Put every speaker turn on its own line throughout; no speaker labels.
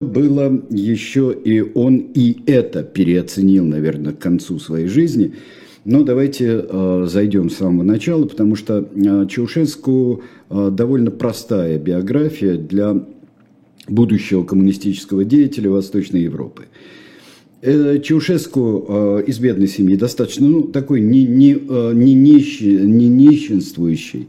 было еще и он и это переоценил, наверное, к концу своей жизни. Но давайте э, зайдем с самого начала, потому что э, Чаушеску э, довольно простая биография для будущего коммунистического деятеля Восточной Европы. Э, Чаушеску э, из бедной семьи достаточно, ну, такой не, не, э, не, нищи, не нищенствующий,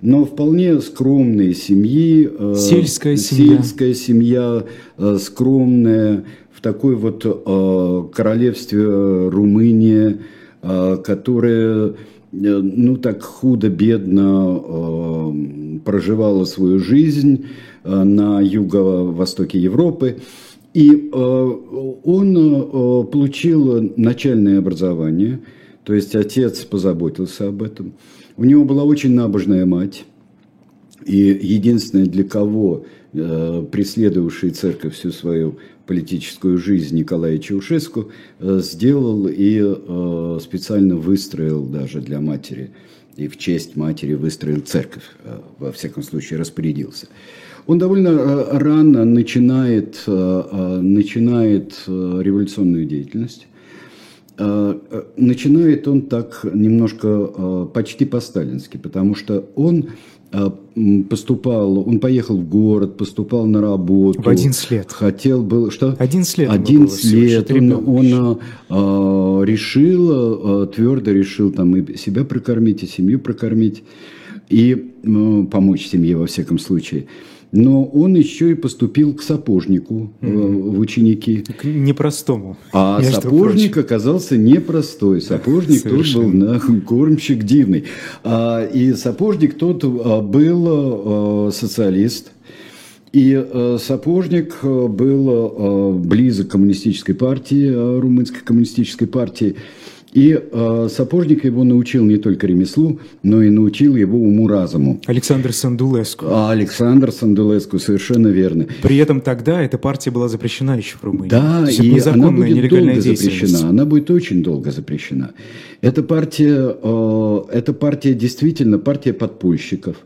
но вполне скромные семьи.
Э, сельская семья.
Сельская семья, э, скромная, в такой вот э, королевстве Румыния, которая ну так худо-бедно проживала свою жизнь на юго-востоке Европы. И он получил начальное образование, то есть отец позаботился об этом. У него была очень набожная мать. И единственное, для кого э, преследовавший церковь всю свою политическую жизнь Николай Чаушеску э, сделал и э, специально выстроил даже для матери и в честь матери выстроил церковь, э, во всяком случае распорядился. Он довольно э, рано начинает, э, начинает революционную деятельность. Э, э, начинает он так немножко э, почти по-сталински, потому что он поступал, он поехал в город, поступал на работу.
В 11 лет.
Хотел был, что?
11 лет.
11 лет. Он, он решил, твердо решил там и себя прокормить, и семью прокормить, и ну, помочь семье во всяком случае но он еще и поступил к сапожнику mm-hmm. в ученики.
К непростому.
А сапожник прочим. оказался непростой. Сапожник тот был на, кормщик дивный. А, и сапожник тот а, был а, социалист. И э, Сапожник был э, близок к коммунистической партии, э, румынской коммунистической партии. И э, Сапожник его научил не только ремеслу, но и научил его уму-разуму.
Александр Сандулеску.
А Александр Сандулеску, совершенно верно.
При этом тогда эта партия была запрещена еще в Румынии.
Да, и она будет долго запрещена. Она будет очень долго запрещена. Эта партия, э, эта партия действительно партия подпольщиков.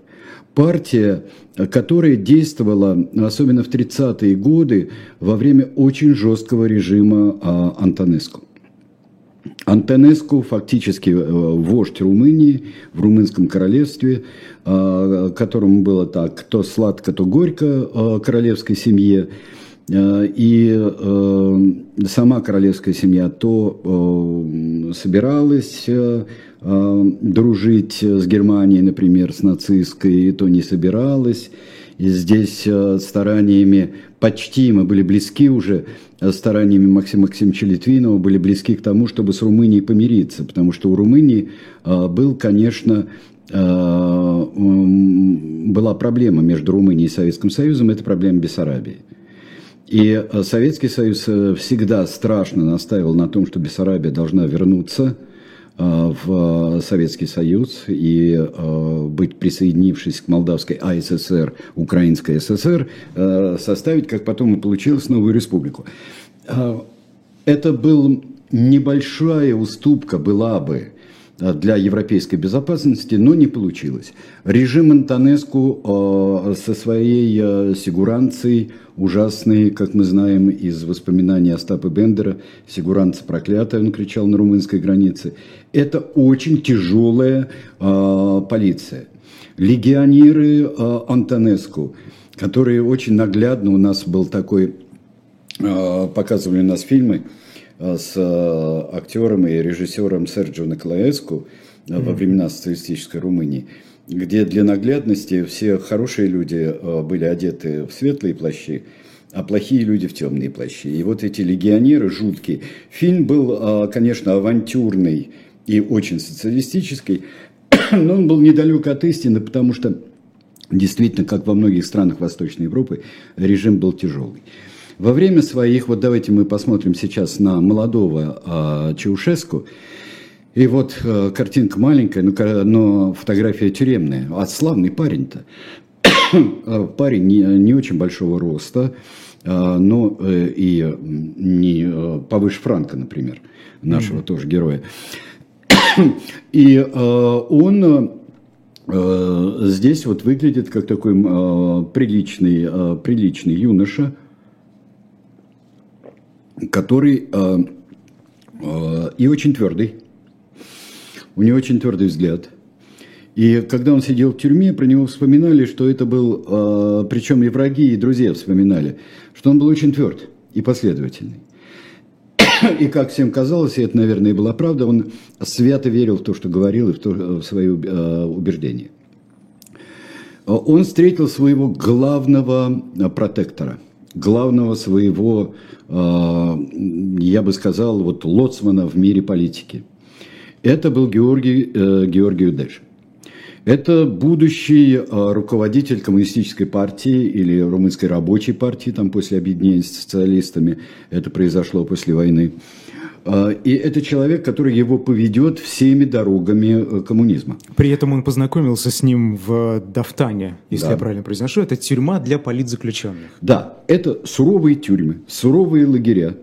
Партия, которая действовала, особенно в 30-е годы, во время очень жесткого режима э, Антонеску. Антонеску фактически э, вождь Румынии в румынском королевстве, э, которому было так, то сладко, то горько э, королевской семье. И сама королевская семья то собиралась дружить с Германией, например, с нацистской, то не собиралась. Здесь стараниями почти мы были близки уже стараниями Максима Максимовича Литвинова были близки к тому, чтобы с Румынией помириться, потому что у Румынии а, был, конечно, была проблема между Румынией и Советским Союзом, это проблема Бессарабии. И Советский Союз э, всегда страшно настаивал на том, что Бессарабия должна вернуться в Советский Союз и быть присоединившись к Молдавской АССР, Украинской ССР, составить, как потом и получилось, новую республику. Это был небольшая уступка была бы для европейской безопасности, но не получилось. Режим Антонеску а, со своей сигуранцией, ужасной, как мы знаем из воспоминаний Остапа Бендера, сигуранца проклятая, он кричал на румынской границе, это очень тяжелая полиция. Легионеры Антонеску, которые очень наглядно, у нас был такой Э, показывали у нас фильмы э, с э, актером и режиссером Серджио Николаеску во времена социалистической Румынии, где для наглядности все хорошие люди были одеты в светлые плащи, а плохие люди в темные плащи. И вот эти легионеры жуткие. Фильм был, конечно, авантюрный и очень социалистический, но он был недалек от истины, потому что действительно, как во многих странах Восточной Европы, режим был тяжелый. Во время своих, вот давайте мы посмотрим сейчас на молодого э, Чаушеску, и вот э, картинка маленькая, но, но фотография тюремная. А славный парень-то. А, парень не, не очень большого роста, э, но э, и не э, повыше Франка, например, нашего mm-hmm. тоже героя. И э, он э, здесь вот выглядит как такой э, приличный, э, приличный юноша, который э, э, и очень твердый. У него очень твердый взгляд. И когда он сидел в тюрьме, про него вспоминали, что это был, э, причем и враги, и друзья вспоминали, что он был очень тверд и последовательный. И как всем казалось, и это, наверное, и была правда, он свято верил в то, что говорил, и в, то, в свои э, убеждения. Он встретил своего главного э, протектора, главного своего, э, я бы сказал, вот лоцмана в мире политики. Это был Георгий, Георгий Удеш. Это будущий руководитель коммунистической партии или румынской рабочей партии, там после объединения с социалистами, это произошло после войны. А, и это человек, который его поведет всеми дорогами э, коммунизма.
При этом он познакомился с ним в Дафтане, если да. я правильно произношу. Это тюрьма для политзаключенных.
Да, это суровые тюрьмы, суровые лагеря.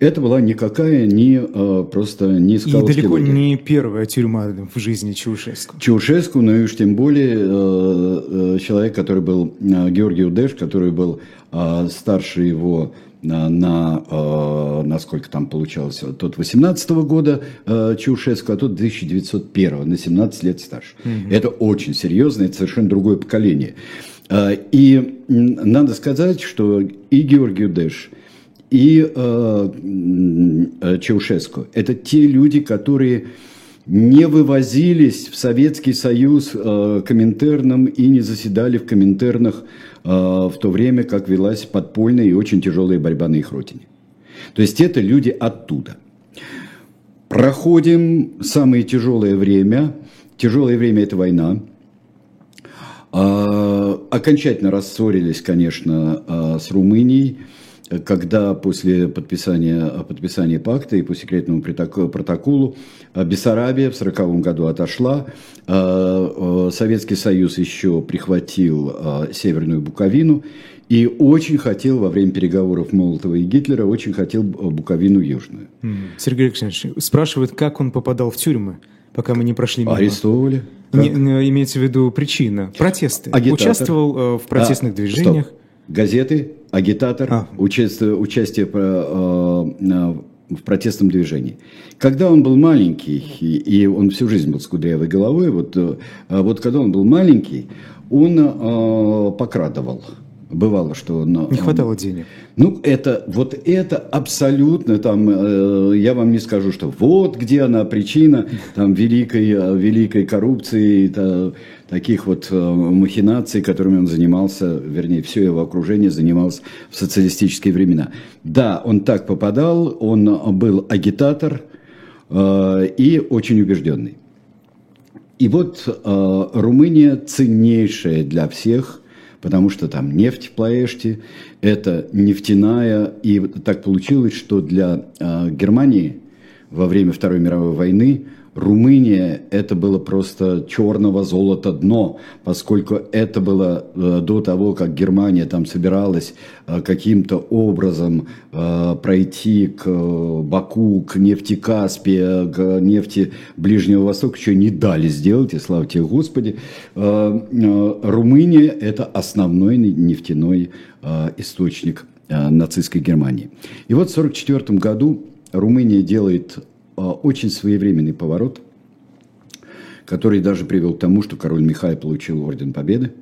Это была никакая не э, просто не
И далеко лагерь. не первая тюрьма в жизни Чаушеску.
Чаушеску, но и уж тем более э, человек, который был Георгий Удеш, который был старше его на, на, э, насколько там получалось, тот 18 -го года э, Чаушеску, а тот 1901, на 17 лет старше. Угу. Это очень серьезно, это совершенно другое поколение. Э, и надо сказать, что и Георгий Дэш, и э, э, Чаушеску – это те люди, которые не вывозились в Советский Союз э, Коминтерном и не заседали в Коминтернах э, в то время, как велась подпольная и очень тяжелая борьба на их родине. То есть это люди оттуда. Проходим самое тяжелое время. Тяжелое время – это война. Э, окончательно рассорились, конечно, э, с Румынией – когда после подписания, подписания пакта и по секретному протоколу э, Бессарабия в 1940 году отошла, э, э, Советский Союз еще прихватил Северную Буковину и очень хотел во время переговоров Молотова и Гитлера, очень хотел Буковину Южную.
Сергей Александрович спрашивает, как он попадал в тюрьмы, пока мы не прошли мимо.
Арестовывали.
Не, имеется в видду причина. Протесты.
Агитатор.
Участвовал в протестных а, движениях.
Стоп газеты, агитатор, а. участие, участие э, э, в протестном движении. Когда он был маленький, и, он всю жизнь был с кудрявой головой, вот, э, вот когда он был маленький, он э, покрадывал. Бывало, что он...
Не хватало денег.
Ну, это, вот это абсолютно, там, э, я вам не скажу, что вот где она причина, там, великой, великой коррупции, это, таких вот э, махинаций, которыми он занимался, вернее, все его окружение занималось в социалистические времена. Да, он так попадал, он был агитатор э, и очень убежденный. И вот э, Румыния ценнейшая для всех, потому что там нефть в Плаэште, это нефтяная, и так получилось, что для э, Германии во время Второй мировой войны Румыния это было просто черного золота дно, поскольку это было э, до того, как Германия там собиралась э, каким-то образом э, пройти к Баку, к нефти Каспия, к нефти Ближнего Востока, что не дали сделать, и слава тебе Господи. Румыния это основной нефтяной источник нацистской Германии. И вот в 1944 году Румыния делает очень своевременный поворот, который даже привел к тому, что король Михай получил Орден Победы.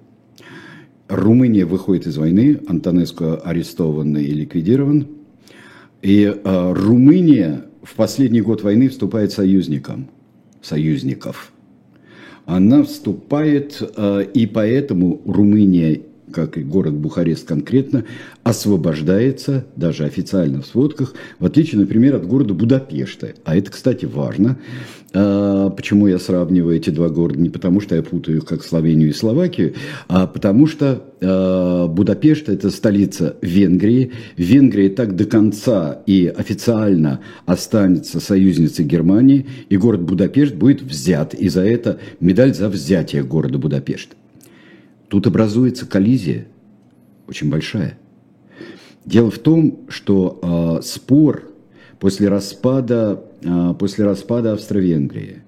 Румыния выходит из войны, Антонеско арестован и ликвидирован. И э, Румыния в последний год войны вступает союзником, союзников. Она вступает, э, и поэтому Румыния как и город Бухарест конкретно, освобождается, даже официально в сводках, в отличие, например, от города Будапешта. А это, кстати, важно. А, почему я сравниваю эти два города? Не потому, что я путаю их, как Словению и Словакию, а потому что а, Будапешт – это столица Венгрии. Венгрия так до конца и официально останется союзницей Германии, и город Будапешт будет взят. И за это медаль за взятие города Будапешта. Тут образуется коллизия, очень большая. Дело в том, что э, спор после распада, э, после распада Австро-Венгрии,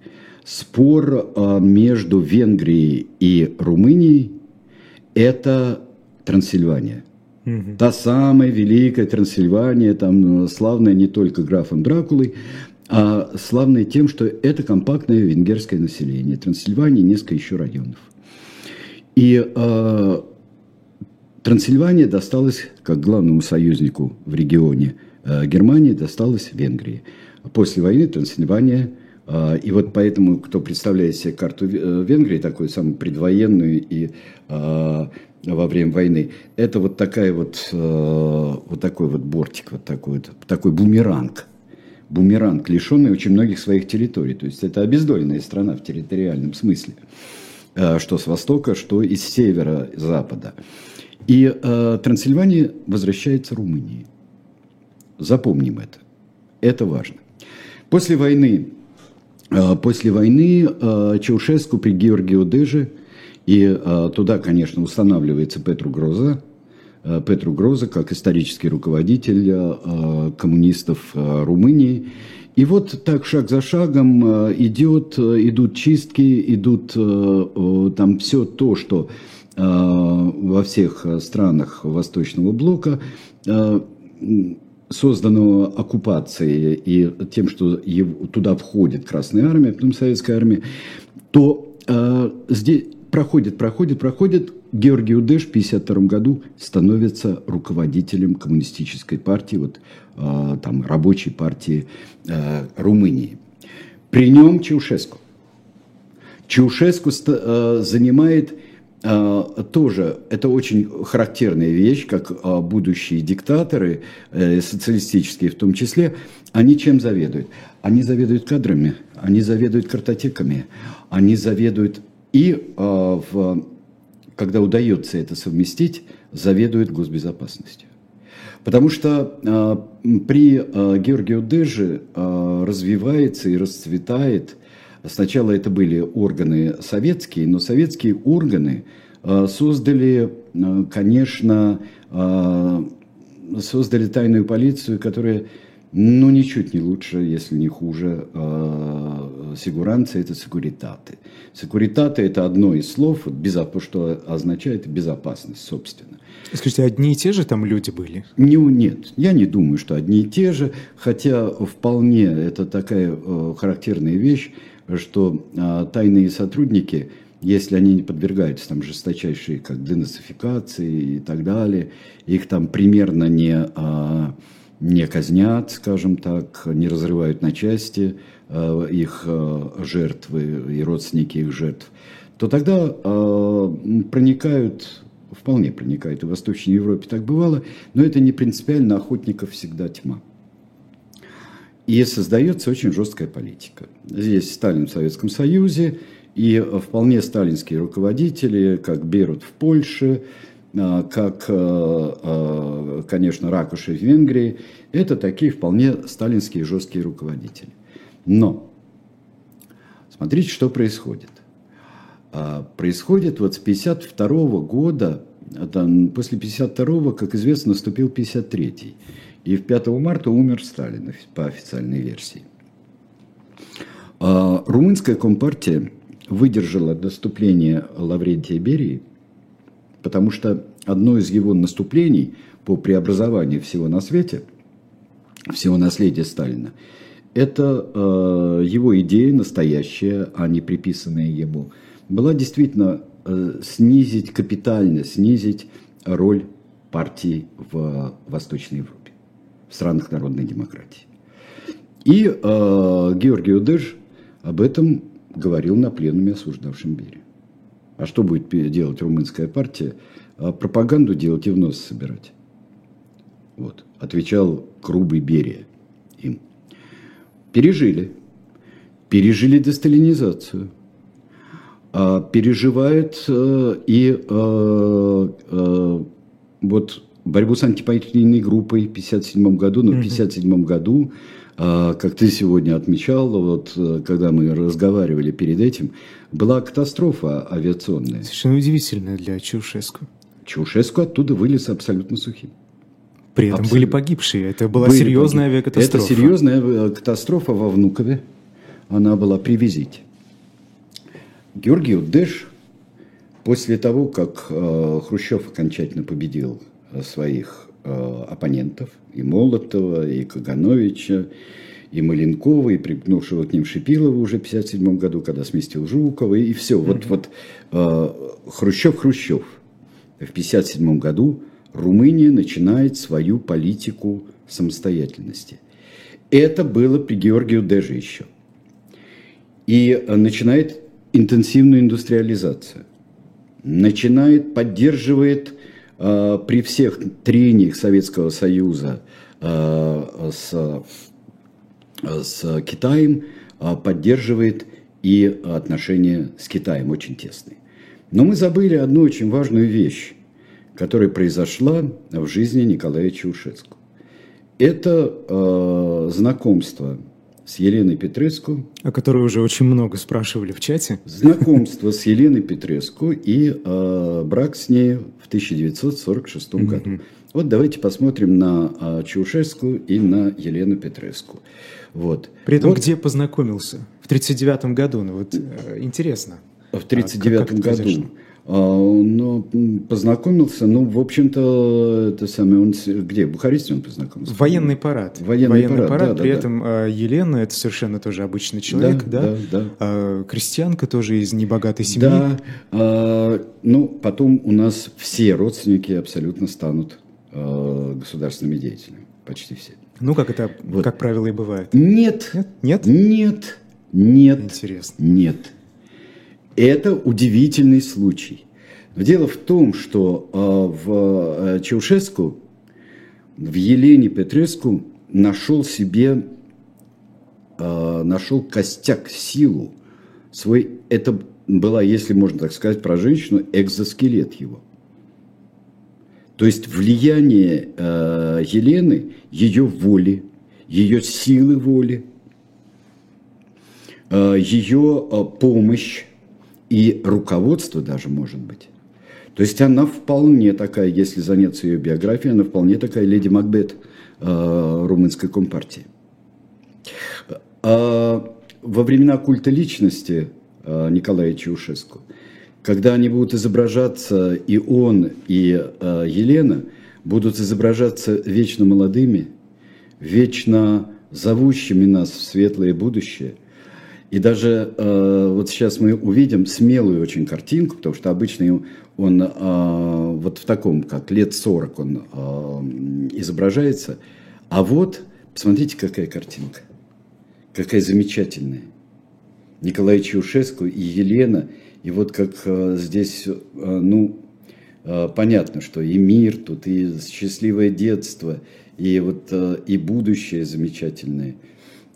спор э, между Венгрией и Румынией – это Трансильвания. Угу. Та самая великая Трансильвания, там славная не только графом Дракулой, а славная тем, что это компактное венгерское население. Трансильвания несколько еще районов. И э, Трансильвания досталась, как главному союзнику в регионе э, Германии, досталась Венгрии. После войны Трансильвания, э, и вот поэтому, кто представляет себе карту э, Венгрии, такую самую предвоенную и э, во время войны, это вот такая вот, э, вот такой вот бортик, вот такой вот, такой бумеранг. Бумеранг, лишенный очень многих своих территорий. То есть это обездоленная страна в территориальном смысле. Э, что с востока, что из севера-запада. И э, Трансильвания возвращается Румынии. Запомним это. Это важно. После войны, э, после войны э, Чаушеску при Георгию Деже – и э, туда, конечно, устанавливается Петру Гроза, э, Петру Гроза как исторический руководитель э, коммунистов э, Румынии. И вот так шаг за шагом э, идет, э, идут чистки, идут э, там все то, что во всех странах Восточного блока создано оккупацией и тем, что туда входит Красная Армия, потом Советская Армия, то э, здесь проходит, проходит, проходит. Георгий Удеш в 1952 году становится руководителем коммунистической партии, вот, э, там, рабочей партии э, Румынии. При нем Чаушеску. Чаушеску э, занимает тоже, это очень характерная вещь, как будущие диктаторы, э, социалистические в том числе, они чем заведуют? Они заведуют кадрами, они заведуют картотеками, они заведуют и в, когда удается это совместить, заведует госбезопасностью. Потому что э, при э, Георгию Деже э, развивается и расцветает, сначала это были органы советские, но советские органы э, создали, э, конечно, э, создали тайную полицию, которая ну, ничуть не лучше, если не хуже, э, сигуранцы – это секуритаты. Секуритаты – это одно из слов, безо, что означает безопасность, собственно.
Скажите, одни и те же там люди были?
Не, нет, я не думаю, что одни и те же, хотя вполне это такая э, характерная вещь, что э, тайные сотрудники, если они не подвергаются там жесточайшей как денацификации и так далее, их там примерно не... Э, не казнят, скажем так, не разрывают на части э, их э, жертвы и родственники их жертв, то тогда э, проникают, вполне проникают, и в Восточной Европе так бывало, но это не принципиально, охотников всегда тьма. И создается очень жесткая политика. Здесь Сталин в Советском Союзе, и вполне сталинские руководители, как Берут в Польше, как, э, э, конечно, Ракуши в Венгрии, это такие вполне сталинские жесткие руководители. Но смотрите, что происходит. Происходит вот с 1952 года, после 1952, как известно, наступил 1953. И в 5 марта умер Сталин по официальной версии. Румынская компартия выдержала наступление Лаврентия Берии – потому что одно из его наступлений по преобразованию всего на свете, всего наследия Сталина, это э, его идея настоящая, а не приписанная ему, была действительно э, снизить капитально, снизить роль партии в Восточной Европе, в странах народной демократии. И э, Георгий Удеж об этом говорил на пленуме, осуждавшем Берию. А что будет делать румынская партия? А пропаганду делать и в нос собирать. Вот. Отвечал Крубый Берия им. Пережили. Пережили десталинизацию. А, переживает а, и а, а, вот борьбу с антипартийной группой в 1957 году, но в 1957 году как ты сегодня отмечал, вот э, когда мы разговаривали перед этим, была катастрофа авиационная.
Совершенно удивительная для Чаушеску.
Чаушеску оттуда вылез абсолютно сухим.
При этом абсолютно. были погибшие. Это была были серьезная погиб... авиакатастрофа.
Это серьезная э, катастрофа во Внукове. Она была при визите. Георгий Удеш, после того, как э, Хрущев окончательно победил своих оппонентов, и Молотова, и Кагановича, и Маленкова, и припнувшего к ним Шипилова уже в 1957 году, когда сместил Жукова, и все. Вот, вот Хрущев-Хрущев. В 1957 году Румыния начинает свою политику самостоятельности. Это было при Георгию Деже еще. И начинает интенсивную индустриализацию. Начинает, поддерживает э, при всех трениях Советского Союза э, с, с Китаем, э, поддерживает и отношения с Китаем очень тесные. Но мы забыли одну очень важную вещь, которая произошла в жизни Николая Чаушеску. Это знакомство с Еленой Петреску.
О которой уже очень много спрашивали в чате.
Знакомство с Еленой Петреску и э, брак с ней в 1946 году. Вот давайте посмотрим на э, Чаушеску и на Елену Петреску. Вот.
При этом
вот.
где познакомился? В 1939 году. Ну вот э, интересно.
В 1939 а году. А, но познакомился, ну, в общем-то, это самое, он где? В Бухаресте он познакомился?
Военный парад.
Военный, Военный парад, парад
да, При да, этом да. Елена, это совершенно тоже обычный человек, да?
Да, да. да.
А, крестьянка тоже из небогатой семьи.
Да, а, ну, потом у нас все родственники абсолютно станут а, государственными деятелями, почти все.
Ну, как это, вот. как правило, и бывает.
Нет.
Нет? Нет?
Нет. Нет.
Интересно.
Нет. Это удивительный случай. Дело в том, что а, в э, Чаушеску, в Елене Петреску нашел себе, а, нашел костяк, силу. Свой, это была, если можно так сказать про женщину, экзоскелет его. То есть влияние э, Елены, ее воли, ее силы воли, ее помощь, и руководство даже может быть. То есть она вполне такая, если заняться ее биографией, она вполне такая леди Макбет э, румынской компартии. А во времена культа личности э, Николая Чаушеску, когда они будут изображаться, и он, и э, Елена, будут изображаться вечно молодыми, вечно зовущими нас в светлое будущее – и даже э, вот сейчас мы увидим смелую очень картинку, потому что обычно он э, вот в таком, как лет 40 он э, изображается. А вот, посмотрите, какая картинка. Какая замечательная. Николай Чаушеску и Елена. И вот как э, здесь, э, ну, э, понятно, что и мир тут, и счастливое детство, и вот э, и будущее замечательное –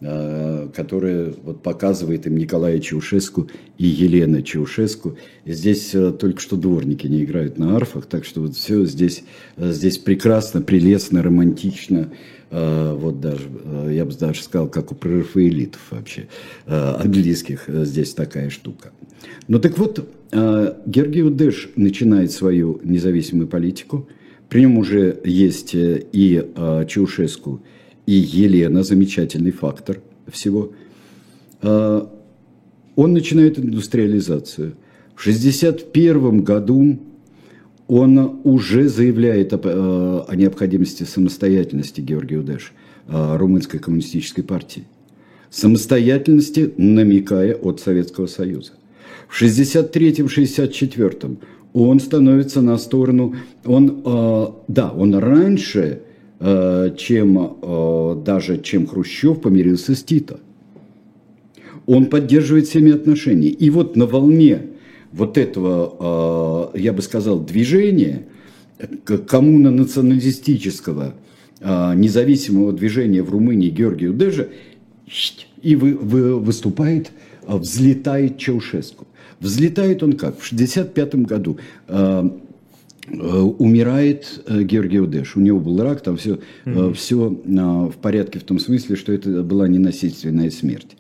которая вот показывает им Николая Чаушеску и Елена Чаушеску. Здесь э, только что дворники не играют на арфах, так что вот все здесь, э, здесь прекрасно, прелестно, романтично. Вот даже, я бы даже сказал, как у прерафаэлитов вообще, английских здесь такая штука. Ну так вот, Гергио Дэш начинает свою независимую политику. При нем уже есть и Чаушеску, и Елена, замечательный фактор всего, а, он начинает индустриализацию. В 1961 году он уже заявляет о, а, о необходимости самостоятельности Георгия Удеш, а, румынской коммунистической партии. Самостоятельности, намекая от Советского Союза. В 1963-1964 он становится на сторону, он, да, он раньше Э, чем э, даже чем Хрущев помирился с Тито. Он поддерживает всеми отношения. И вот на волне вот этого, э, я бы сказал, движения, коммуно-националистического независимого движения в Румынии Георгию Дежа, и вы, вы, выступает, взлетает Чаушеску. Взлетает он как? В 1965 году Э, умирает э, Георгий Удеш. У него был рак, там все, mm-hmm. все в порядке в том смысле, что это была ненасильственная смерть.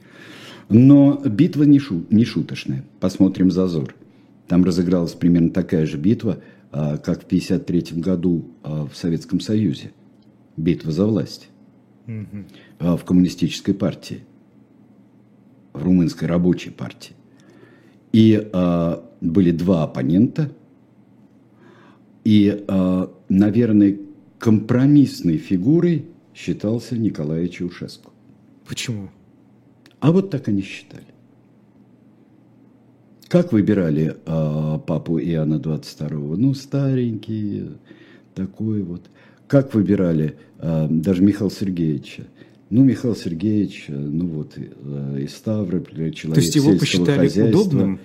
Но битва не, шу, не шуточная. Посмотрим «Зазор». Там разыгралась примерно такая же битва, как в 1953 году в Советском Союзе. Битва за власть. Mm-hmm. В коммунистической партии. В румынской рабочей партии. И были два оппонента – И, а, наверное, компромиссной фигурой считался Николай Чаушеску.
Почему?
А вот так они считали. Как выбирали э, папу Иоанна 22-го? Ну, старенький, такой вот. Как выбирали э, даже Михаила Сергеевича? Ну, Михаил Сергеевич, ну вот, э, из Ставрополя, человек То есть его посчитали хозяйства. удобным?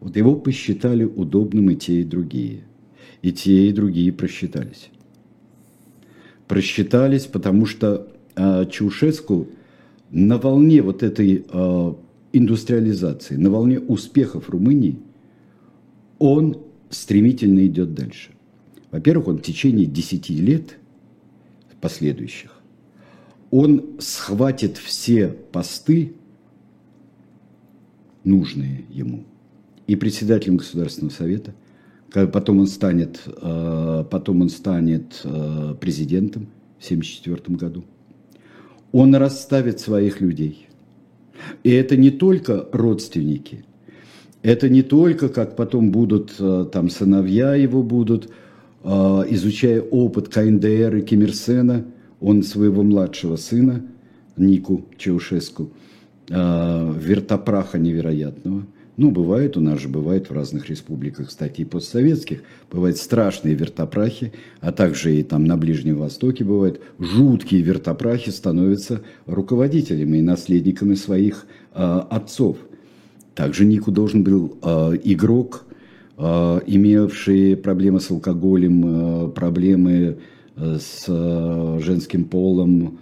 Вот его посчитали удобным и те, и другие. И те, и другие просчитались. Просчитались, потому что э, Чаушеску на волне вот этой э, индустриализации, на волне успехов Румынии, он стремительно идет дальше. Во-первых, он в течение 10 лет последующих, он схватит все посты, нужные ему, и председателем Государственного Совета, потом он станет, э, потом он станет э, президентом в 1974 году. Он расставит своих людей – и это не только родственники, это не только, как потом будут э, там сыновья его будут, изучая опыт КНДР и Ким Ир Сена, он своего младшего сына, Нику Чаушеску, вертопраха невероятного – ну, бывает, у нас же бывает в разных республиках, кстати, и постсоветских, бывают страшные вертопрахи, а также и там на Ближнем Востоке бывают жуткие вертопрахи становятся руководителями и наследниками своих э, отцов. Также Нику должен был э, игрок, э, имевший проблемы с алкоголем, э, проблемы с женским полом,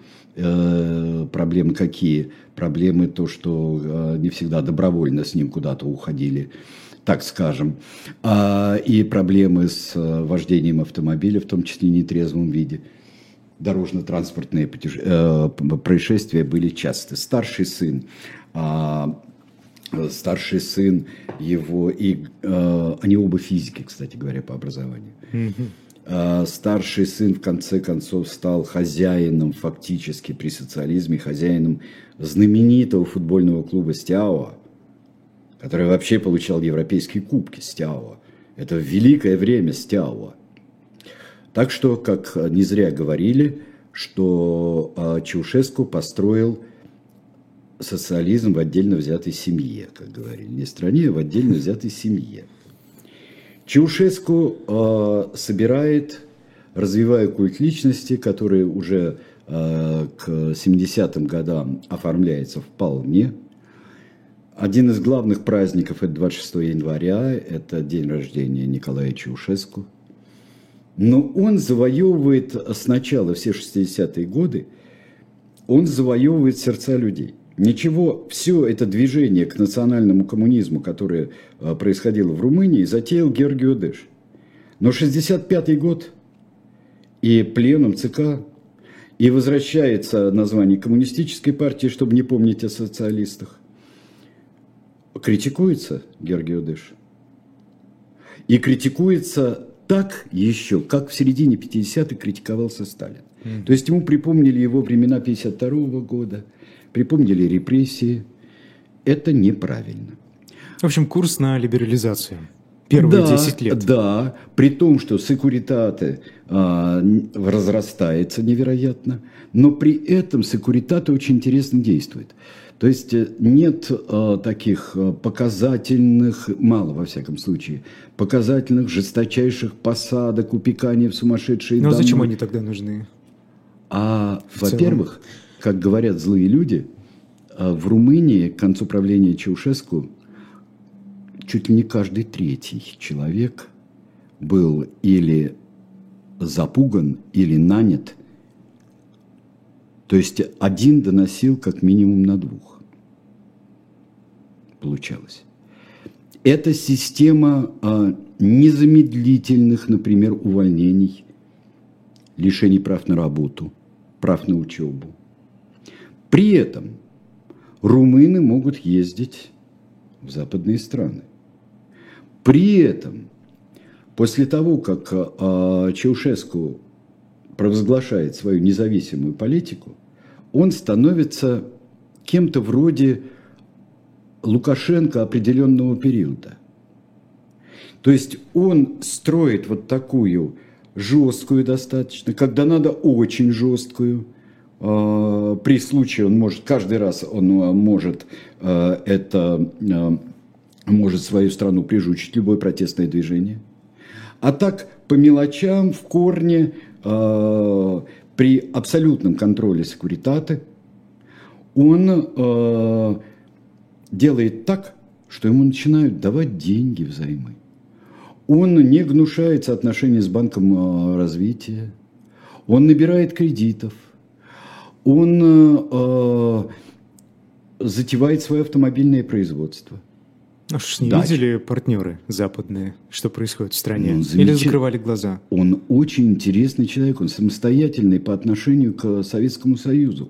проблемы какие? проблемы то, что э, не всегда добровольно с ним куда-то уходили, так скажем, а, и проблемы с э, вождением автомобиля, в том числе в нетрезвом виде. Дорожно-транспортные э, происшествия были часты. Старший сын а, старший сын его, и э, они оба физики, кстати говоря, по образованию. Э, старший сын в конце концов стал хозяином фактически при социализме, хозяином знаменитого футбольного клуба Стяуа, который вообще получал европейские кубки Стяуа. Это великое время Стяуа. Так что, как не зря говорили, что э, Чаушеску построил социализм в отдельно взятой семье, как говорили. Не стране, а в отдельно взятой семье. Чаушеску э, собирает, развивая культ личности, который уже э, к 70-м годам оформляется вполне. Один из главных праздников – это 26 января, это день рождения Николая Чаушеску. Но он завоевывает сначала все 60-е годы, он завоевывает сердца людей. Ничего, все это движение к национальному коммунизму, которое э, происходило в Румынии, затеял Георгий Одеш. Но 65 год и пленум ЦК, и возвращается название коммунистической партии, чтобы не помнить о социалистах. Критикуется Георгий Одеш. И критикуется так еще, как в середине 50-х критиковался Сталин. Mm. То есть ему припомнили его времена 52 -го года – припомнили репрессии. Это неправильно.
В общем, курс на либерализацию. Первые да, 10 лет.
Да, при том, что секуритаты а, разрастается невероятно, но при этом секуритаты очень интересно действует. То есть э, нет а, таких а, показательных, мало во всяком случае, показательных жесточайших посадок, упеканий в сумасшедшие
Но дома. зачем они тогда нужны?
А, во-первых, как говорят злые люди, а в Румынии к концу правления Чаушеску чуть ли не каждый третий человек был или запуган, или нанят. То есть один доносил как минимум на двух. Получалось. Это система а, незамедлительных, например, увольнений, лишений прав на работу, прав на учебу, при этом румыны могут ездить в западные страны. При этом, после того, как а, Чаушеску провозглашает свою независимую политику, он становится кем-то вроде Лукашенко определенного периода. То есть он строит вот такую жесткую достаточно, когда надо очень жесткую. А, при случае он может, каждый раз он а, может а, это, может свою страну прижучить, любое протестное движение. А так по мелочам, в корне, при абсолютном контроле секуритаты, он делает так, что ему начинают давать деньги взаймы. Он не гнушается отношений с Банком э, развития, он набирает кредитов, он э, затевает свое автомобильное производство.
А что не Дач. видели партнеры западные, что происходит в стране? Ну, Или закрывали глаза?
Он очень интересный человек, он самостоятельный по отношению к Советскому Союзу.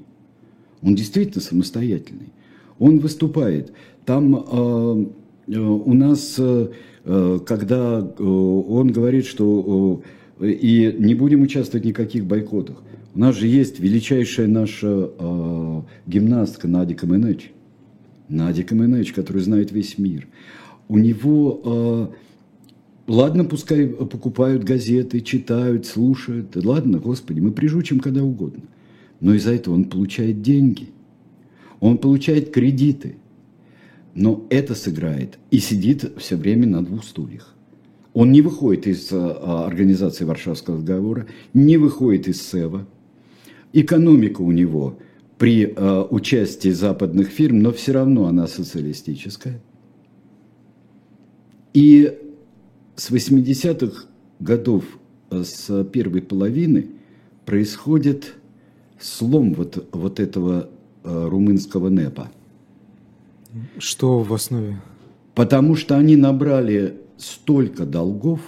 Он действительно самостоятельный. Он выступает. Там э, э у нас э, Э, когда э, он говорит, что э, и не будем участвовать в никаких бойкотах. У нас же есть величайшая наша гимнастка Надя Каменеч. Надя Каменеч, которая знает весь мир. У него Ладно, пускай покупают газеты, читают, слушают. Ладно, Господи, мы прижучим когда угодно. Но из-за этого он получает деньги. Он получает кредиты но это сыграет и сидит все время на двух стульях. Он не выходит из а, организации Варшавского договора, не выходит из СЭВа. Экономика у него при а, участии западных фирм, но все равно она социалистическая. И с 80-х годов, а, с первой половины, происходит слом вот, вот этого румынского НЭПа –
что в основе?
Потому что они набрали столько долгов,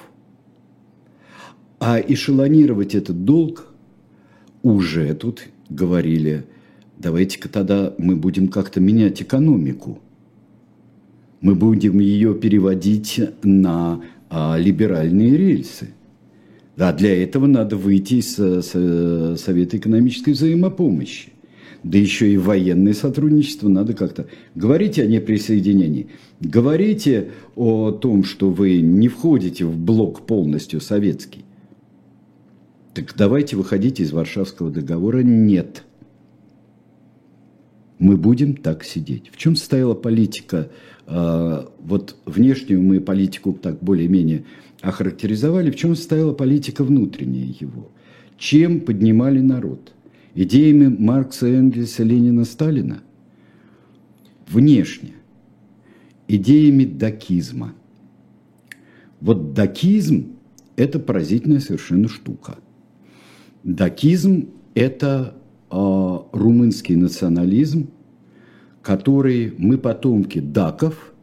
а эшелонировать этот долг уже тут говорили, давайте-ка тогда мы будем как-то менять экономику. Мы будем ее переводить на а, либеральные рельсы. Да, для этого надо выйти из Совета экономической взаимопомощи да еще и военное сотрудничество надо как-то. Говорите о неприсоединении, говорите о том, что вы не входите в блок полностью советский. Так давайте выходите из Варшавского договора. Нет. Мы будем так сидеть. В чем состояла политика? А, вот внешнюю мы политику так более-менее охарактеризовали. В чем состояла политика внутренняя его? Чем поднимали народ? Идеями Маркса, Энгельса, Ленина, Сталина? Внешне. Идеями дакизма. Вот дакизм – это поразительная совершенно штука. Дакизм – это э, румынский национализм, который мы потомки даков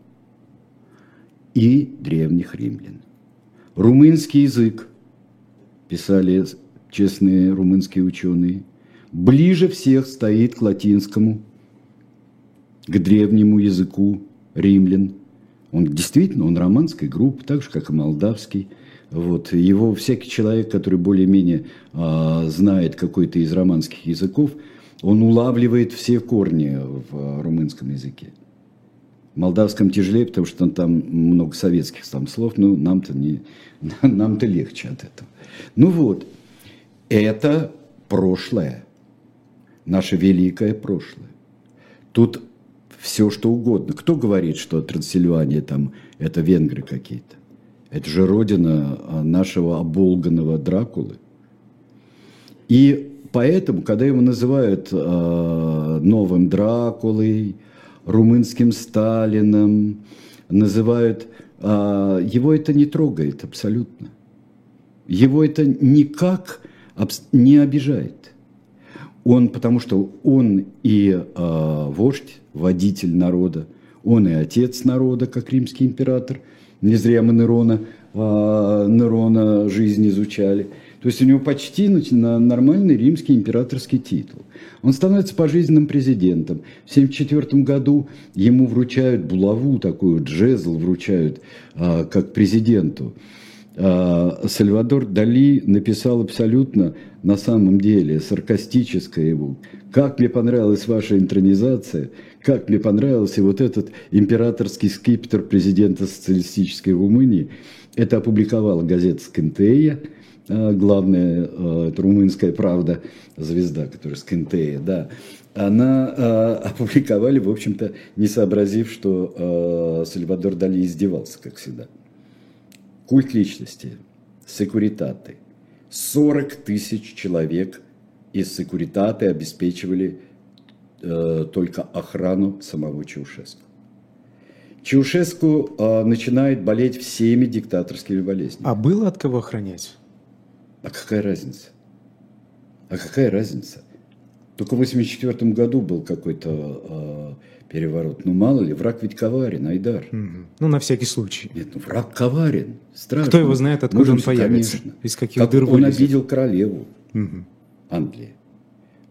и древних римлян. Румынский язык, писали честные румынские ученые, ближе всех стоит к латинскому, к древнему языку римлян. Он действительно, он романской группы, так же, как и молдавский. Вот. Его всякий человек, который более-менее э, знает какой-то из романских языков, он улавливает все корни в румынском языке. В молдавском тяжелее, потому что там много советских там слов, но нам-то не, нам-то легче от этого. Ну вот, это прошлое наше великое прошлое. Тут все что угодно. Кто говорит, что Трансильвания там это венгры какие-то? Это же родина а, нашего оболганного Дракулы. И поэтому, когда его называют э, новым Дракулой, румынским Сталином, называют, э, его это не трогает абсолютно. Его это никак не обижает. Он, потому что он и э, вождь, водитель народа, он и отец народа, как римский император. Не зря мы Нерона, э, Нерона жизнь изучали. То есть у него почти нормальный римский императорский титул. Он становится пожизненным президентом. В 1974 году ему вручают булаву, такую джезл вручают, э, как президенту. А, Сальвадор Дали написал абсолютно на самом деле саркастическое его. Как мне понравилась ваша интронизация, как мне понравился вот этот императорский скипетр президента социалистической Румынии. Это опубликовала газета «Скентея», а, главная а, это румынская правда, звезда, которая Скентея, да, она опубликовали, в общем-то, не сообразив, что Сальвадор Дали издевался, как всегда. Культ личности, секуритаты. 40 тысяч человек из секуритаты обеспечивали э, только охрану самого Чаушеску. Чаушеску э, начинает болеть всеми диктаторскими болезнями.
А было от кого охранять?
А какая разница? А какая разница? Только в 1984 году был какой-то э, переворот. Ну, мало ли, враг ведь коварен, Айдар. Угу.
Ну, на всякий случай.
Нет, ну, враг коварен, страшно.
Кто его знает, откуда Можем, он появится? Конечно. Из каких
как
дыр
Он вылезет. обидел королеву угу. Англии.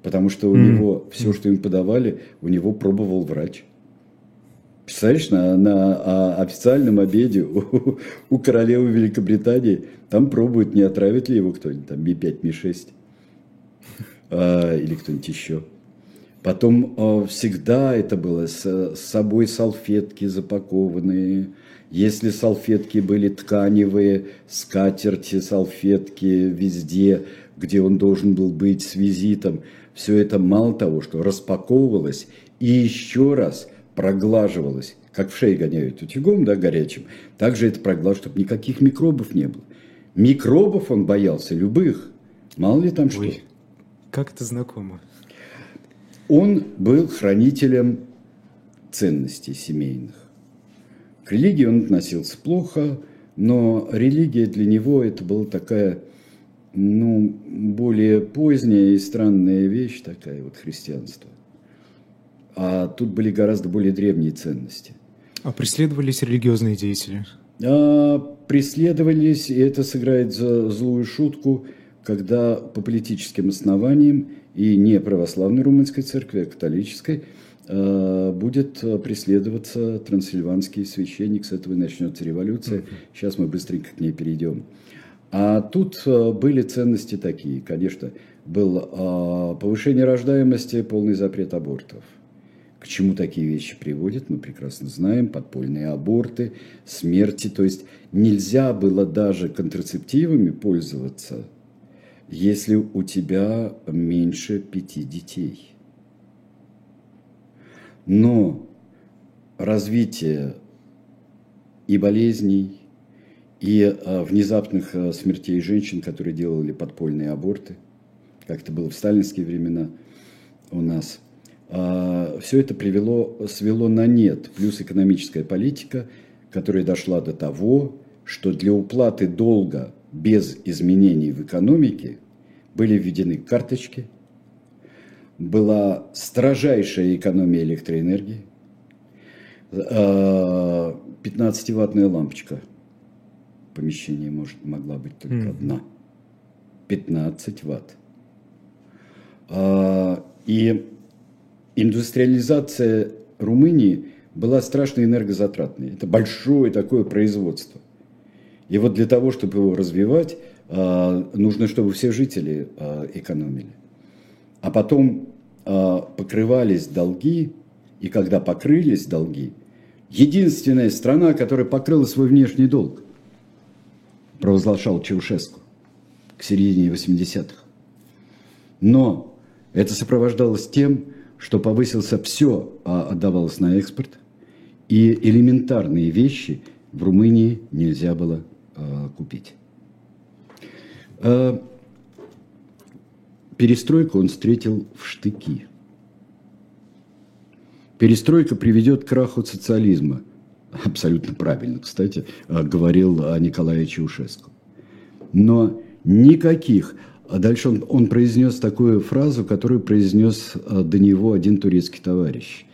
Потому что у угу. него, все, что им подавали, у него пробовал врач. Представляешь, на, на а, официальном обеде у, у королевы Великобритании там пробуют, не отравит ли его кто-нибудь, там Ми-5, Ми-6 а, или кто-нибудь еще. Потом а, всегда это было с, с собой салфетки запакованные. Если салфетки были тканевые, скатерти, салфетки везде, где он должен был быть с визитом, все это мало того, что распаковывалось и еще раз проглаживалось, как в шее гоняют утюгом, да, горячим, также это проглаживалось, чтобы никаких микробов не было. Микробов он боялся, любых. Мало ли там Ой. что.
Как это знакомо?
Он был хранителем ценностей семейных. К религии он относился плохо, но религия для него это была такая, ну, более поздняя и странная вещь, такая вот христианство. А тут были гораздо более древние ценности.
А преследовались религиозные деятели?
А, преследовались, и это сыграет за злую шутку – когда по политическим основаниям и не православной румынской церкви, а католической, э, будет преследоваться трансильванский священник, с этого и начнется революция. Сейчас мы быстренько к ней перейдем. А тут э, были ценности такие, конечно, был э, повышение рождаемости, полный запрет абортов. К чему такие вещи приводят, мы прекрасно знаем, подпольные аборты, смерти. То есть нельзя было даже контрацептивами пользоваться – если у тебя меньше пяти детей. Но развитие и болезней, и а, внезапных а, смертей женщин, которые делали подпольные аборты, как это было в сталинские времена у нас, а, все это привело, свело на нет. Плюс экономическая политика, которая дошла до того, что для уплаты долга без изменений в экономике были введены карточки, была строжайшая экономия электроэнергии, 15-ваттная а, лампочка в помещении может, могла быть только mm. одна. 15 ватт. А, и индустриализация Румынии была страшно энергозатратной. Это большое такое производство. И вот для того, чтобы его развивать, а, нужно, чтобы все жители а, экономили. А потом а, покрывались долги, и когда покрылись долги, единственная страна, которая покрыла свой внешний долг, провозглашал Чаушеску к середине 80-х. Но это сопровождалось тем, что повысился все, отдавалось на экспорт, и элементарные вещи в Румынии нельзя было купить. А перестройку он встретил в штыки. Перестройка приведет к краху социализма. Абсолютно правильно, кстати, а, говорил Николай Чаушеску. Но никаких. А дальше он, он произнес такую фразу, которую произнес а, до него один турецкий товарищ.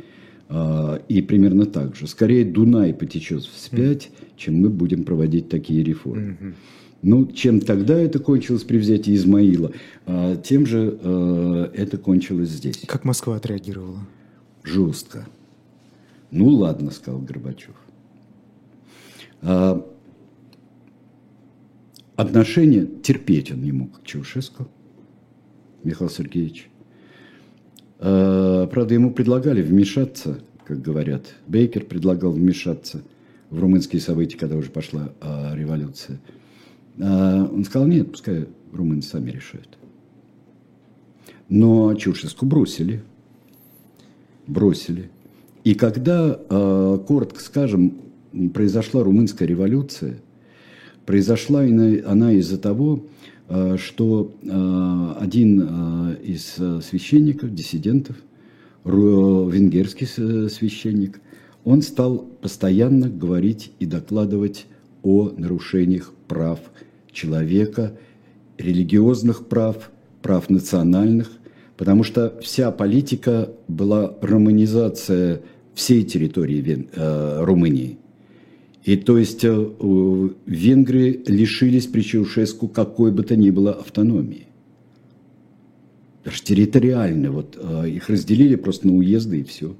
И примерно так же. Скорее Дунай потечет вспять, чем мы будем проводить такие реформы. Ну, чем тогда это кончилось при взятии Измаила, а, тем же э, это кончилось здесь.
Как Москва отреагировала?
Жестко. Ну, ладно, сказал Горбачев. А, отношения терпеть он не мог к Чаушеску, Михаил Сергеевич. А, правда, ему предлагали вмешаться, как говорят. Бейкер предлагал вмешаться в румынские события, когда уже пошла а, революция. А, он сказал, нет, пускай румыны сами решают. Но Чаушеску бросили. Бросили. И когда, коротко скажем, произошла румынская революция, произошла она из-за того, Э, что э, один э, из священников, диссидентов, венгерский священник, он стал постоянно говорить и докладывать о нарушениях прав человека, религиозных прав, прав национальных, потому что вся политика была романизация всей территории Вен... Румынии. И то есть э, венгры лишились при Чаушеску какой бы то ни было автономии. Даже территориально. Вот э, их разделили просто на уезды и все.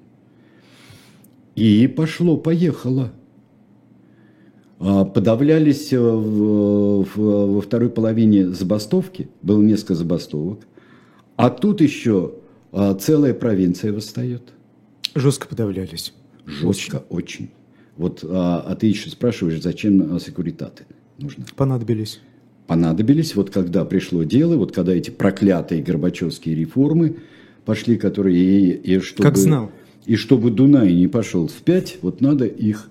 И пошло, поехало. А, подавлялись э, во второй половине забастовки, было несколько забастовок, а тут еще целая провинция восстает.
Жестко подавлялись.
Жестко, очень. очень. Вот, а, а ты еще спрашиваешь, зачем секуритаты нужны?
Понадобились.
Понадобились, вот когда пришло дело, вот когда эти проклятые Горбачевские реформы пошли, которые и, и чтобы...
Как знал.
И чтобы Дунай не пошел впять, вот надо их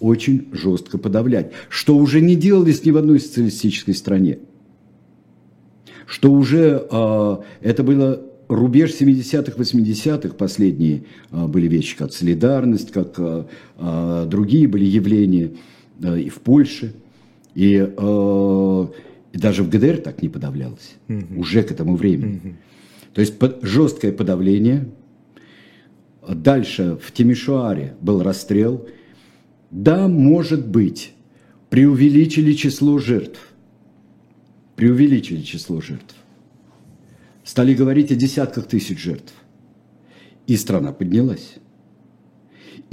очень жестко подавлять. Что уже не делалось ни в одной социалистической стране. Что уже э, это было рубеж 70-х, 80-х, последние а, были вещи, как солидарность, как а, а, другие были явления и в Польше. И, и даже в ГДР так не подавлялось, угу. уже к этому времени. Угу. То есть под, жесткое подавление. Дальше в Тимишуаре был расстрел. Да, может быть, преувеличили число жертв. Преувеличили число жертв стали говорить о десятках тысяч жертв. И страна поднялась.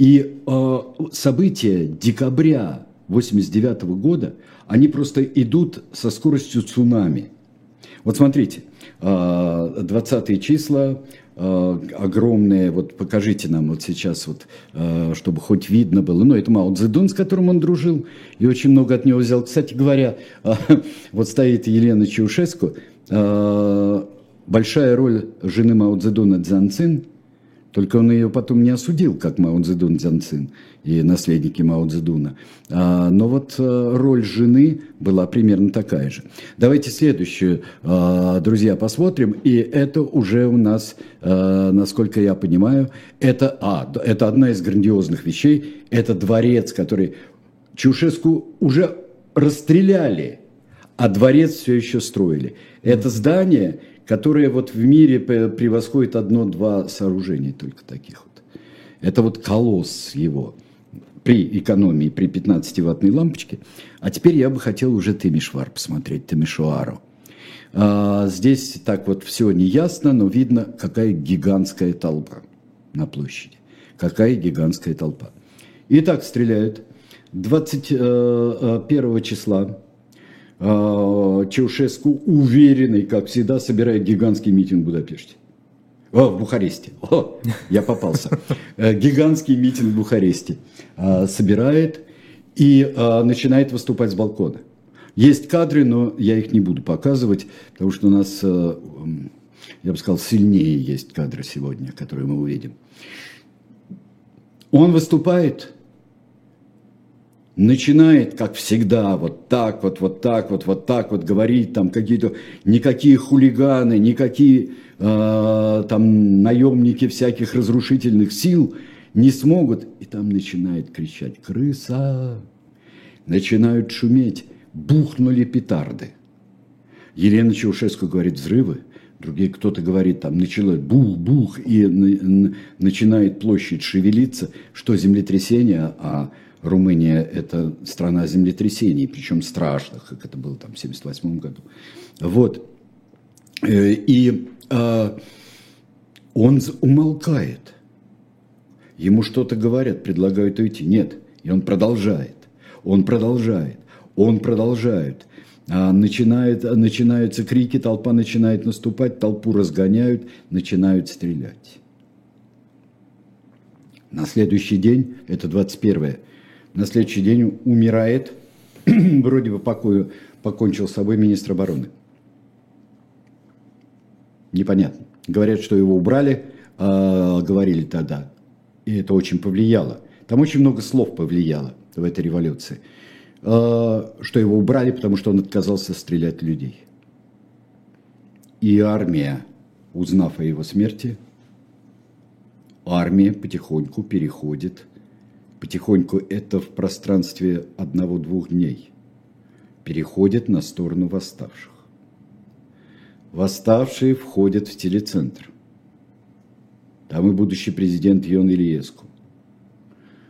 И э, события декабря 89 года, они просто идут со скоростью цунами. Вот смотрите, э, 20 числа, э, огромные, вот покажите нам вот сейчас, вот, э, чтобы хоть видно было. Ну, это Мао Цзэдун, с которым он дружил, и очень много от него взял. Кстати говоря, э, вот стоит Елена Чаушеску, э, большая роль жены Мао Цзэдуна Цзянцин, только он ее потом не осудил, как Мао Цзэдун Цзянцин и наследники Мао Цзэдуна. А, но вот а, роль жены была примерно такая же. Давайте следующую, а, друзья, посмотрим. И это уже у нас, а, насколько я понимаю, это, а, это одна из грандиозных вещей. Это дворец, который Чушеску уже расстреляли, а дворец все еще строили. Это здание которые вот в мире превосходит одно-два сооружения только таких вот. Это вот колосс его при экономии, при 15-ваттной лампочке. А теперь я бы хотел уже Темишвар посмотреть, Темишуару. А, здесь так вот все неясно, но видно, какая гигантская толпа на площади. Какая гигантская толпа. И так стреляют. 21 э, э, числа Чаушеску уверенный, как всегда, собирает гигантский митинг в Будапеште. О, в Бухаресте. О, я попался. Э, гигантский митинг в Бухаресте. А, собирает и а, начинает выступать с балкона. Есть кадры, но я их не буду показывать, потому что у нас, э, я бы сказал, сильнее есть кадры сегодня, которые мы увидим. Он выступает, начинает, как всегда, вот так вот, вот так вот, вот так вот говорить, там какие-то, никакие хулиганы, никакие э, там наемники всяких разрушительных сил не смогут. И там начинает кричать «Крыса!» Начинают шуметь, бухнули петарды. Елена Чаушеску говорит «Взрывы!» Другие кто-то говорит, там началось бух-бух, и начинает площадь шевелиться, что землетрясение, а Румыния – это страна землетрясений, причем страшных, как это было там в 1978 году. Вот. Э, и а, он умолкает. Ему что-то говорят, предлагают уйти. Нет. И он продолжает. Он продолжает. Он продолжает. А, начинает, начинаются крики, толпа начинает наступать, толпу разгоняют, начинают стрелять. На следующий день, это 21 на следующий день умирает, вроде бы покою, покончил с собой министр обороны. Непонятно. Говорят, что его убрали, э, говорили тогда. И это очень повлияло. Там очень много слов повлияло в этой революции. Э, что его убрали, потому что он отказался стрелять людей. И армия, узнав о его смерти, армия потихоньку переходит, потихоньку это в пространстве одного-двух дней, переходит на сторону восставших. Восставшие входят в телецентр. Там и будущий президент Йон Ильеску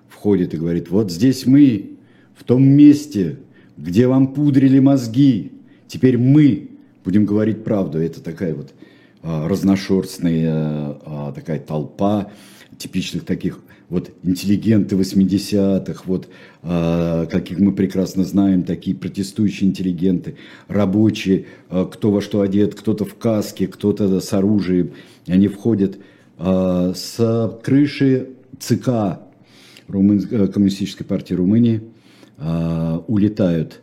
входит и говорит, вот здесь мы, в том месте, где вам пудрили мозги. Теперь мы будем говорить правду. Это такая вот а, разношерстная а, такая толпа типичных таких вот интеллигенты 80-х, вот а, каких мы прекрасно знаем, такие протестующие интеллигенты, рабочие, а, кто во что одет, кто-то в каске, кто-то с оружием. Они входят а, с крыши ЦК Румын... Э, Коммунистической партии Румынии – а, улетают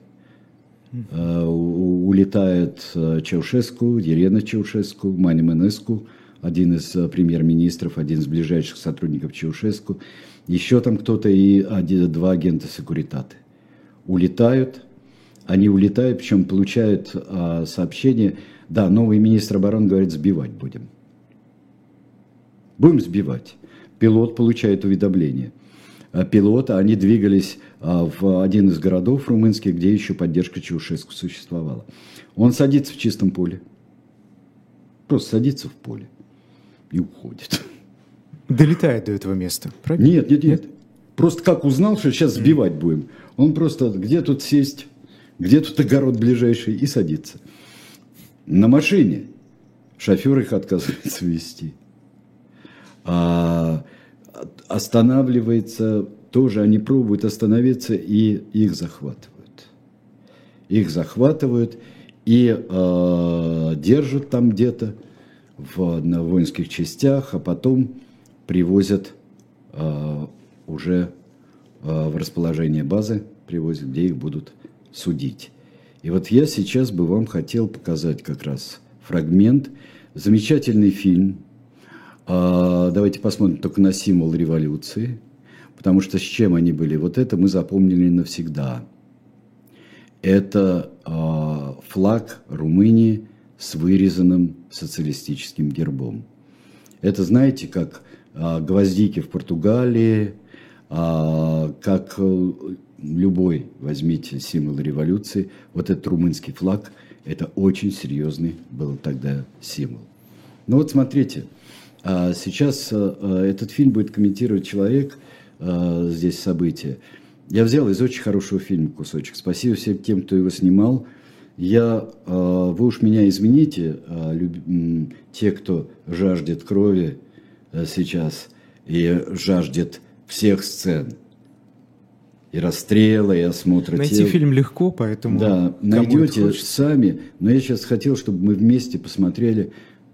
а, улетает Чаушеску, Елена Чаушеску, Мани Менеску, один из премьер-министров, один из ближайших сотрудников Чаушеску, еще там кто-то и один, два агента секуритаты. Улетают, они улетают, причем получают а, сообщение, да, новый министр обороны говорит, сбивать будем. Будем сбивать. Пилот получает уведомление. Пилота, они двигались а, в один из городов румынских, где еще поддержка Чаушеску существовала. Он садится в чистом поле. Просто садится в поле и уходит.
Долетает до этого места, правильно?
Нет, нет, нет. Просто как узнал, что сейчас сбивать будем, он просто где тут сесть, где тут огород ближайший и садится. На машине шофер их отказывается вести. А останавливается тоже они пробуют остановиться и их захватывают. Их захватывают и э, держат там где-то в, на воинских частях, а потом привозят э, уже э, в расположение базы, привозят, где их будут судить. И вот я сейчас бы вам хотел показать как раз фрагмент, замечательный фильм. Э, давайте посмотрим только на символ революции – Потому что с чем они были? Вот это мы запомнили навсегда. Это э, флаг Румынии с вырезанным социалистическим гербом. Это, знаете, как э, гвоздики в Португалии, э, как э, любой, возьмите символ революции, вот этот румынский флаг, это очень серьезный был тогда символ. Ну вот смотрите, сейчас этот фильм будет комментировать человек, э, здесь события. Я взял из очень хорошего фильма кусочек. Спасибо всем тем, кто его снимал. Я, э, вы уж меня извините, э, те, кто жаждет крови э, сейчас и жаждет всех сцен, и расстрела, и осмотра
Найти
тел.
фильм легко, поэтому...
Да, найдете сами. Но я сейчас хотел, чтобы мы вместе посмотрели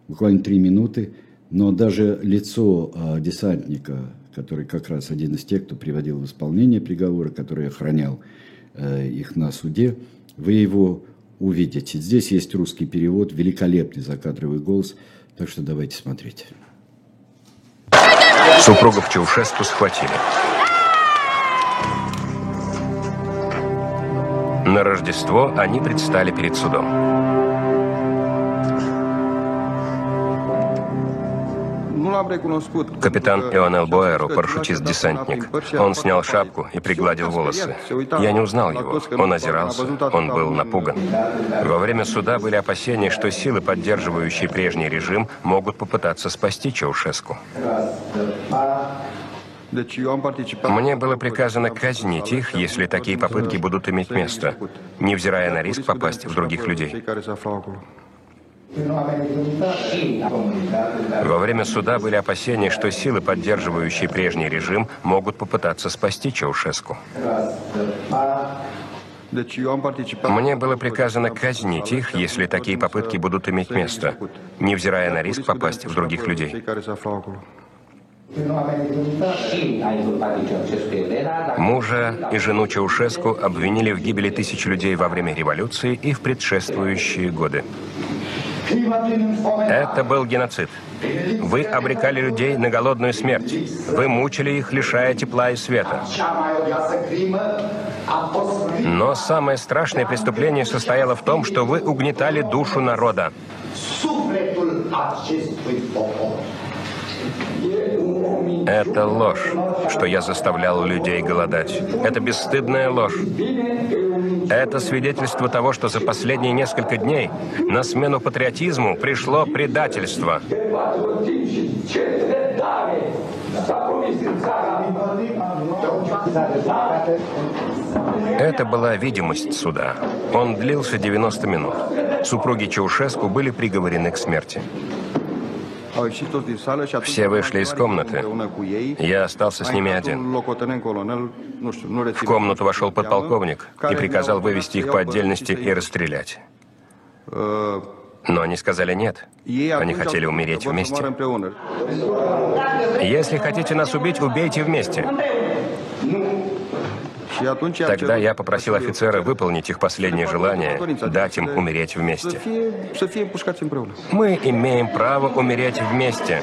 буквально три минуты, но даже лицо десантника который как раз один из тех, кто приводил в исполнение приговора, который охранял э, их на суде, вы его увидите. Здесь есть русский перевод, великолепный закадровый голос, так что давайте смотреть.
Супругов Чаушеску схватили. На Рождество они предстали перед судом. Капитан Ионел Боэро, парашютист-десантник. Он снял шапку и пригладил волосы. Я не узнал его. Он озирался. Он был напуган. Во время суда были опасения, что силы, поддерживающие прежний режим, могут попытаться спасти Чаушеску. Мне было приказано казнить их, если такие попытки будут иметь место, невзирая на риск попасть в других людей. Во время суда были опасения, что силы, поддерживающие прежний режим, могут попытаться спасти Чаушеску. Мне было приказано казнить их, если такие попытки будут иметь место, невзирая на риск попасть в других людей. Мужа и жену Чаушеску обвинили в гибели тысяч людей во время революции и в предшествующие годы. Это был геноцид. Вы обрекали людей на голодную смерть. Вы мучили их, лишая тепла и света. Но самое страшное преступление состояло в том, что вы угнетали душу народа. Это ложь, что я заставлял людей голодать. Это бесстыдная ложь. Это свидетельство того, что за последние несколько дней на смену патриотизму пришло предательство. Это была видимость суда. Он длился 90 минут. Супруги Чаушеску были приговорены к смерти. Все вышли из комнаты. Я остался с ними один. В комнату вошел подполковник и приказал вывести их по отдельности и расстрелять. Но они сказали нет. Они хотели умереть вместе. Если хотите нас убить, убейте вместе. Тогда я попросил офицера выполнить их последнее желание, дать им умереть вместе. Мы имеем право умереть вместе.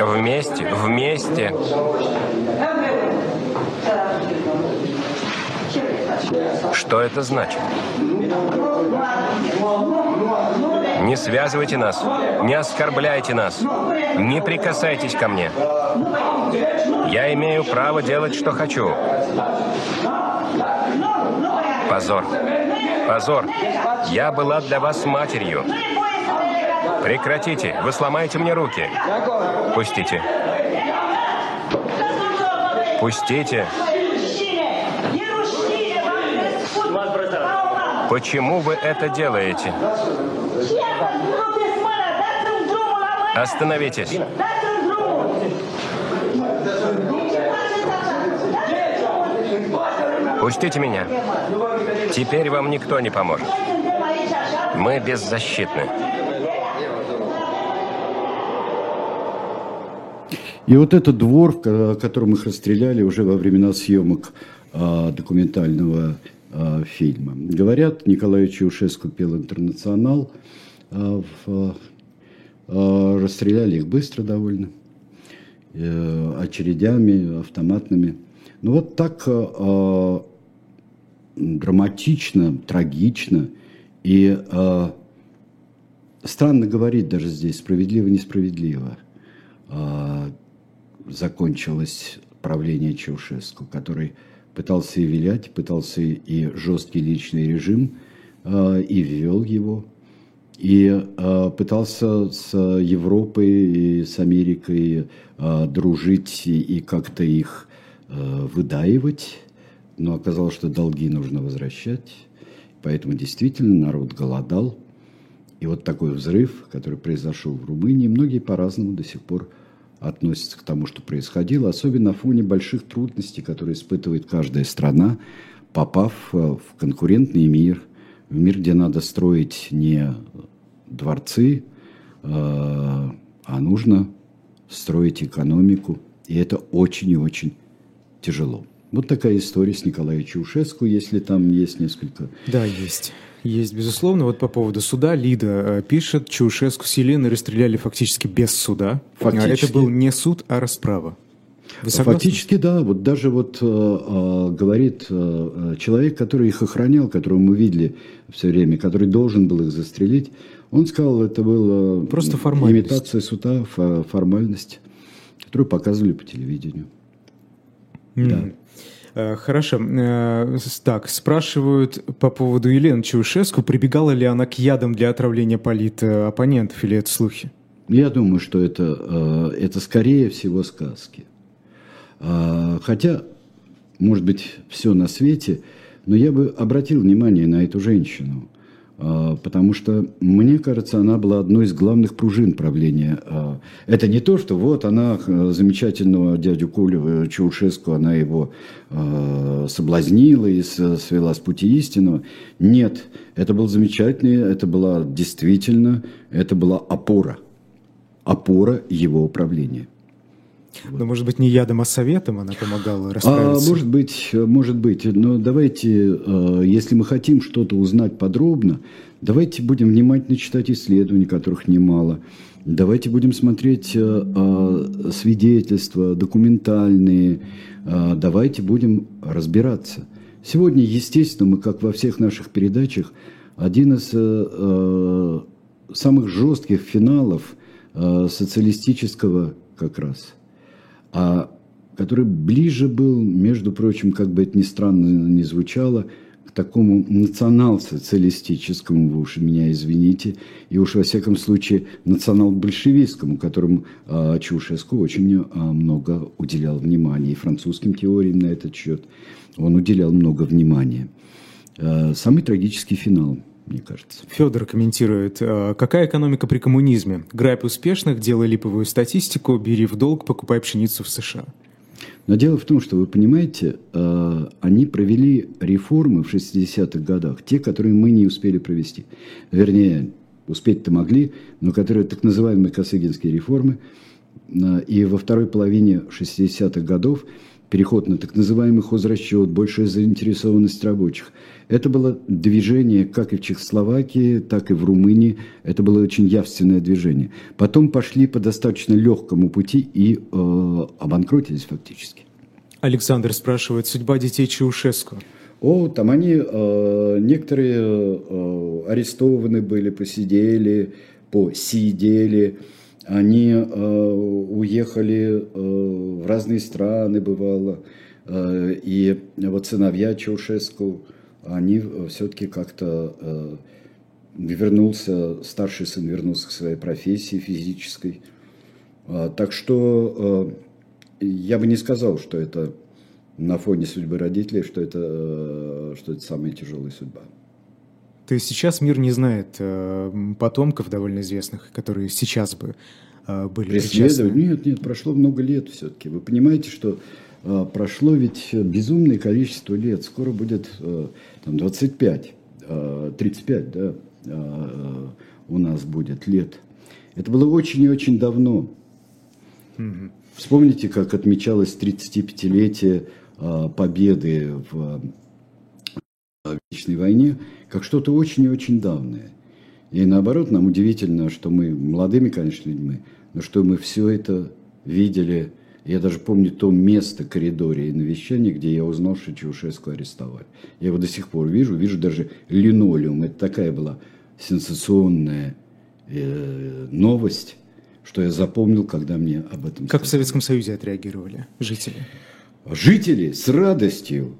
Вместе, вместе. Что это значит? Не связывайте нас, не оскорбляйте нас, не прикасайтесь ко мне. Я имею право делать, что хочу. Позор. Позор. Я была для вас матерью. Прекратите. Вы сломаете мне руки. Пустите. Пустите. Почему вы это делаете? Остановитесь. Пустите меня. Теперь вам никто не поможет. Мы беззащитны.
И вот этот двор, которым их расстреляли уже во времена съемок а, документального а, фильма. Говорят, Николай Чаушеску пел «Интернационал», а, в, расстреляли их быстро довольно, э, очередями, автоматными. Ну вот так драматично, трагично. И э, странно говорить даже здесь, справедливо-несправедливо э, закончилось правление Чаушеску, который пытался и вилять, пытался и жесткий личный режим, э, и ввел его, и э, пытался с Европой и с Америкой э, дружить и, и как-то их э, выдаивать, но оказалось, что долги нужно возвращать, поэтому действительно народ голодал. И вот такой взрыв, который произошел в Румынии, многие по-разному до сих пор относятся к тому, что происходило, особенно на фоне больших трудностей, которые испытывает каждая страна, попав э, в конкурентный мир, в мир, где надо строить не дворцы, э, а нужно строить экономику. И это очень и очень тяжело. Вот такая история с Николаем Чаушеску, если там есть несколько...
Да, есть. Есть, безусловно. Вот по поводу суда Лида э, пишет, Чаушеску с Еленой расстреляли фактически без суда. Фактически. Это был не суд, а расправа.
Вы Фактически, да. Вот даже вот э, э, говорит э, э, человек, который их охранял, которого мы видели все время, который должен был их застрелить, он сказал, это было
просто формальность.
имитация суда, формальность, которую показывали по телевидению.
Mm. Да. Э, хорошо. Э, так, спрашивают по поводу Елены Чаушеску, прибегала ли она к ядам для отравления полит-оппонентов, или это слухи?
Я думаю, что это, э, это скорее всего сказки. Хотя, может быть, все на свете, но я бы обратил внимание на эту женщину. А, потому что, мне кажется, она была одной из главных пружин правления. А, это не то, что вот она замечательного дядю Колю э, Чаушеску, она его а, соблазнила и свела с пути истинного. Нет, это был замечательный, это была действительно, это была опора. Опора его управления.
Но, может быть, не ядом, а советом она помогала расправиться?
А, может быть, может быть. Но давайте, э, если мы хотим что-то узнать подробно, давайте будем внимательно читать исследования, которых немало. Давайте будем смотреть э, э, свидетельства документальные. Давайте будем разбираться. Сегодня, естественно, мы, как во всех наших передачах, один из самых жестких финалов социалистического как раз – а который ближе был, между прочим, как бы это ни странно не звучало, к такому национал-социалистическому, вы уж меня извините, и уж во всяком случае национал-большевистскому, которому а, Чаушеску очень а, много уделял внимания, и французским теориям на этот счет он уделял много внимания. А, самый трагический финал – мне кажется.
Федор комментирует, «А какая экономика при коммунизме? Грабь успешных, делай липовую статистику, бери в долг, покупай пшеницу в США.
Но дело в том, что вы понимаете, а, они провели реформы в 60-х годах, те, которые мы не успели провести. Вернее, успеть-то могли, но которые так называемые косыгинские реформы. А, и во второй половине 60-х годов переход на так называемый хозрасчет, большая заинтересованность рабочих. Это было движение как и в Чехословакии, так и в Румынии. Это было очень явственное движение. Потом пошли по достаточно легкому пути и э, обанкротились фактически.
Александр спрашивает, судьба детей Чаушеску.
О, там они, э, некоторые э, арестованы были, посидели, посидели они э, уехали э, в разные страны, бывало. Э, и вот сыновья Чаушеску, они все-таки как-то вернулся, старший сын вернулся к своей профессии физической. Э, так что я бы не сказал, что это на фоне судьбы родителей, что это, что это самая тяжелая судьба.
То есть сейчас мир не знает э, потомков довольно известных, которые сейчас бы э, были
Преследовать? Нет, нет, прошло много лет все-таки. Вы понимаете, что э, прошло ведь безумное количество лет. Скоро будет э, там, 25, э, 35, да, э, у нас будет лет. Это было очень и очень давно. Угу. Вспомните, как отмечалось 35-летие э, победы в э, Вечной войне – как что-то очень и очень давнее. И наоборот, нам удивительно, что мы молодыми, конечно, людьми, но что мы все это видели. Я даже помню то место коридоре и навещания, где я узнал, что Чаушеску арестовали. Я его до сих пор вижу, вижу даже линолеум. Это такая была сенсационная э, новость, что я запомнил, когда мне об этом
Как сказали. в Советском Союзе отреагировали жители?
Жители с радостью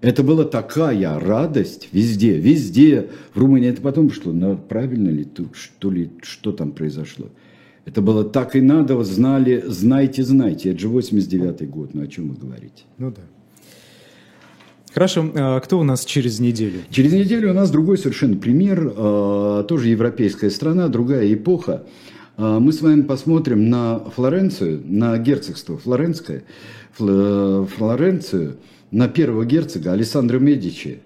это была такая радость везде, везде. В Румынии это потом что, правильно ли, что ли, что там произошло? Это было так и надо, знали, знайте, знайте. Это же 89-й год, ну о чем вы говорите?
Ну да. Хорошо, а кто у нас через неделю?
Через неделю у нас другой совершенно пример, а, тоже европейская страна, другая эпоха. А, мы с вами посмотрим на Флоренцию, на герцогство Флоренское, Флоренцию, на первого герцога Александра Медичи,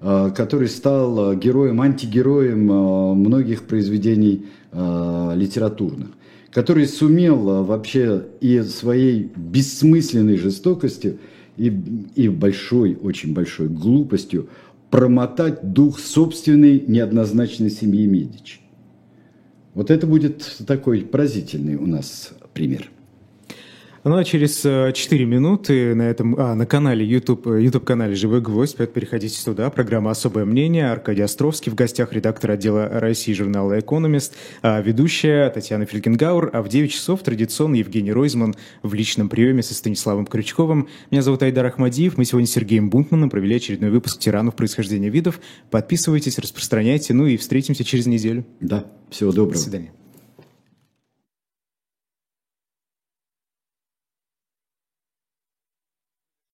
а, который стал героем, антигероем а, многих произведений литературных, который сумел вообще и своей бессмысленной жестокостью, и, и большой, очень большой глупостью промотать дух собственной неоднозначной семьи Медичи. Вот это будет такой поразительный у нас пример.
Ну а через 4 э, минуты на этом, а, на канале YouTube, э, YouTube канале «Живой гвоздь», переходите туда, программа «Особое мнение», Аркадий Островский, в гостях редактор отдела России журнала «Экономист», а ведущая Татьяна Фелькенгауэр, а в 9 часов традиционно Евгений Ройзман в личном приеме со Станиславом Крючковым. Меня зовут Айдар Ахмадиев, мы сегодня с Сергеем Бунтманом провели очередной выпуск «Тиранов происхождения видов». Подписывайтесь, распространяйте, ну и встретимся через неделю.
Да, всего доброго.
До свидания.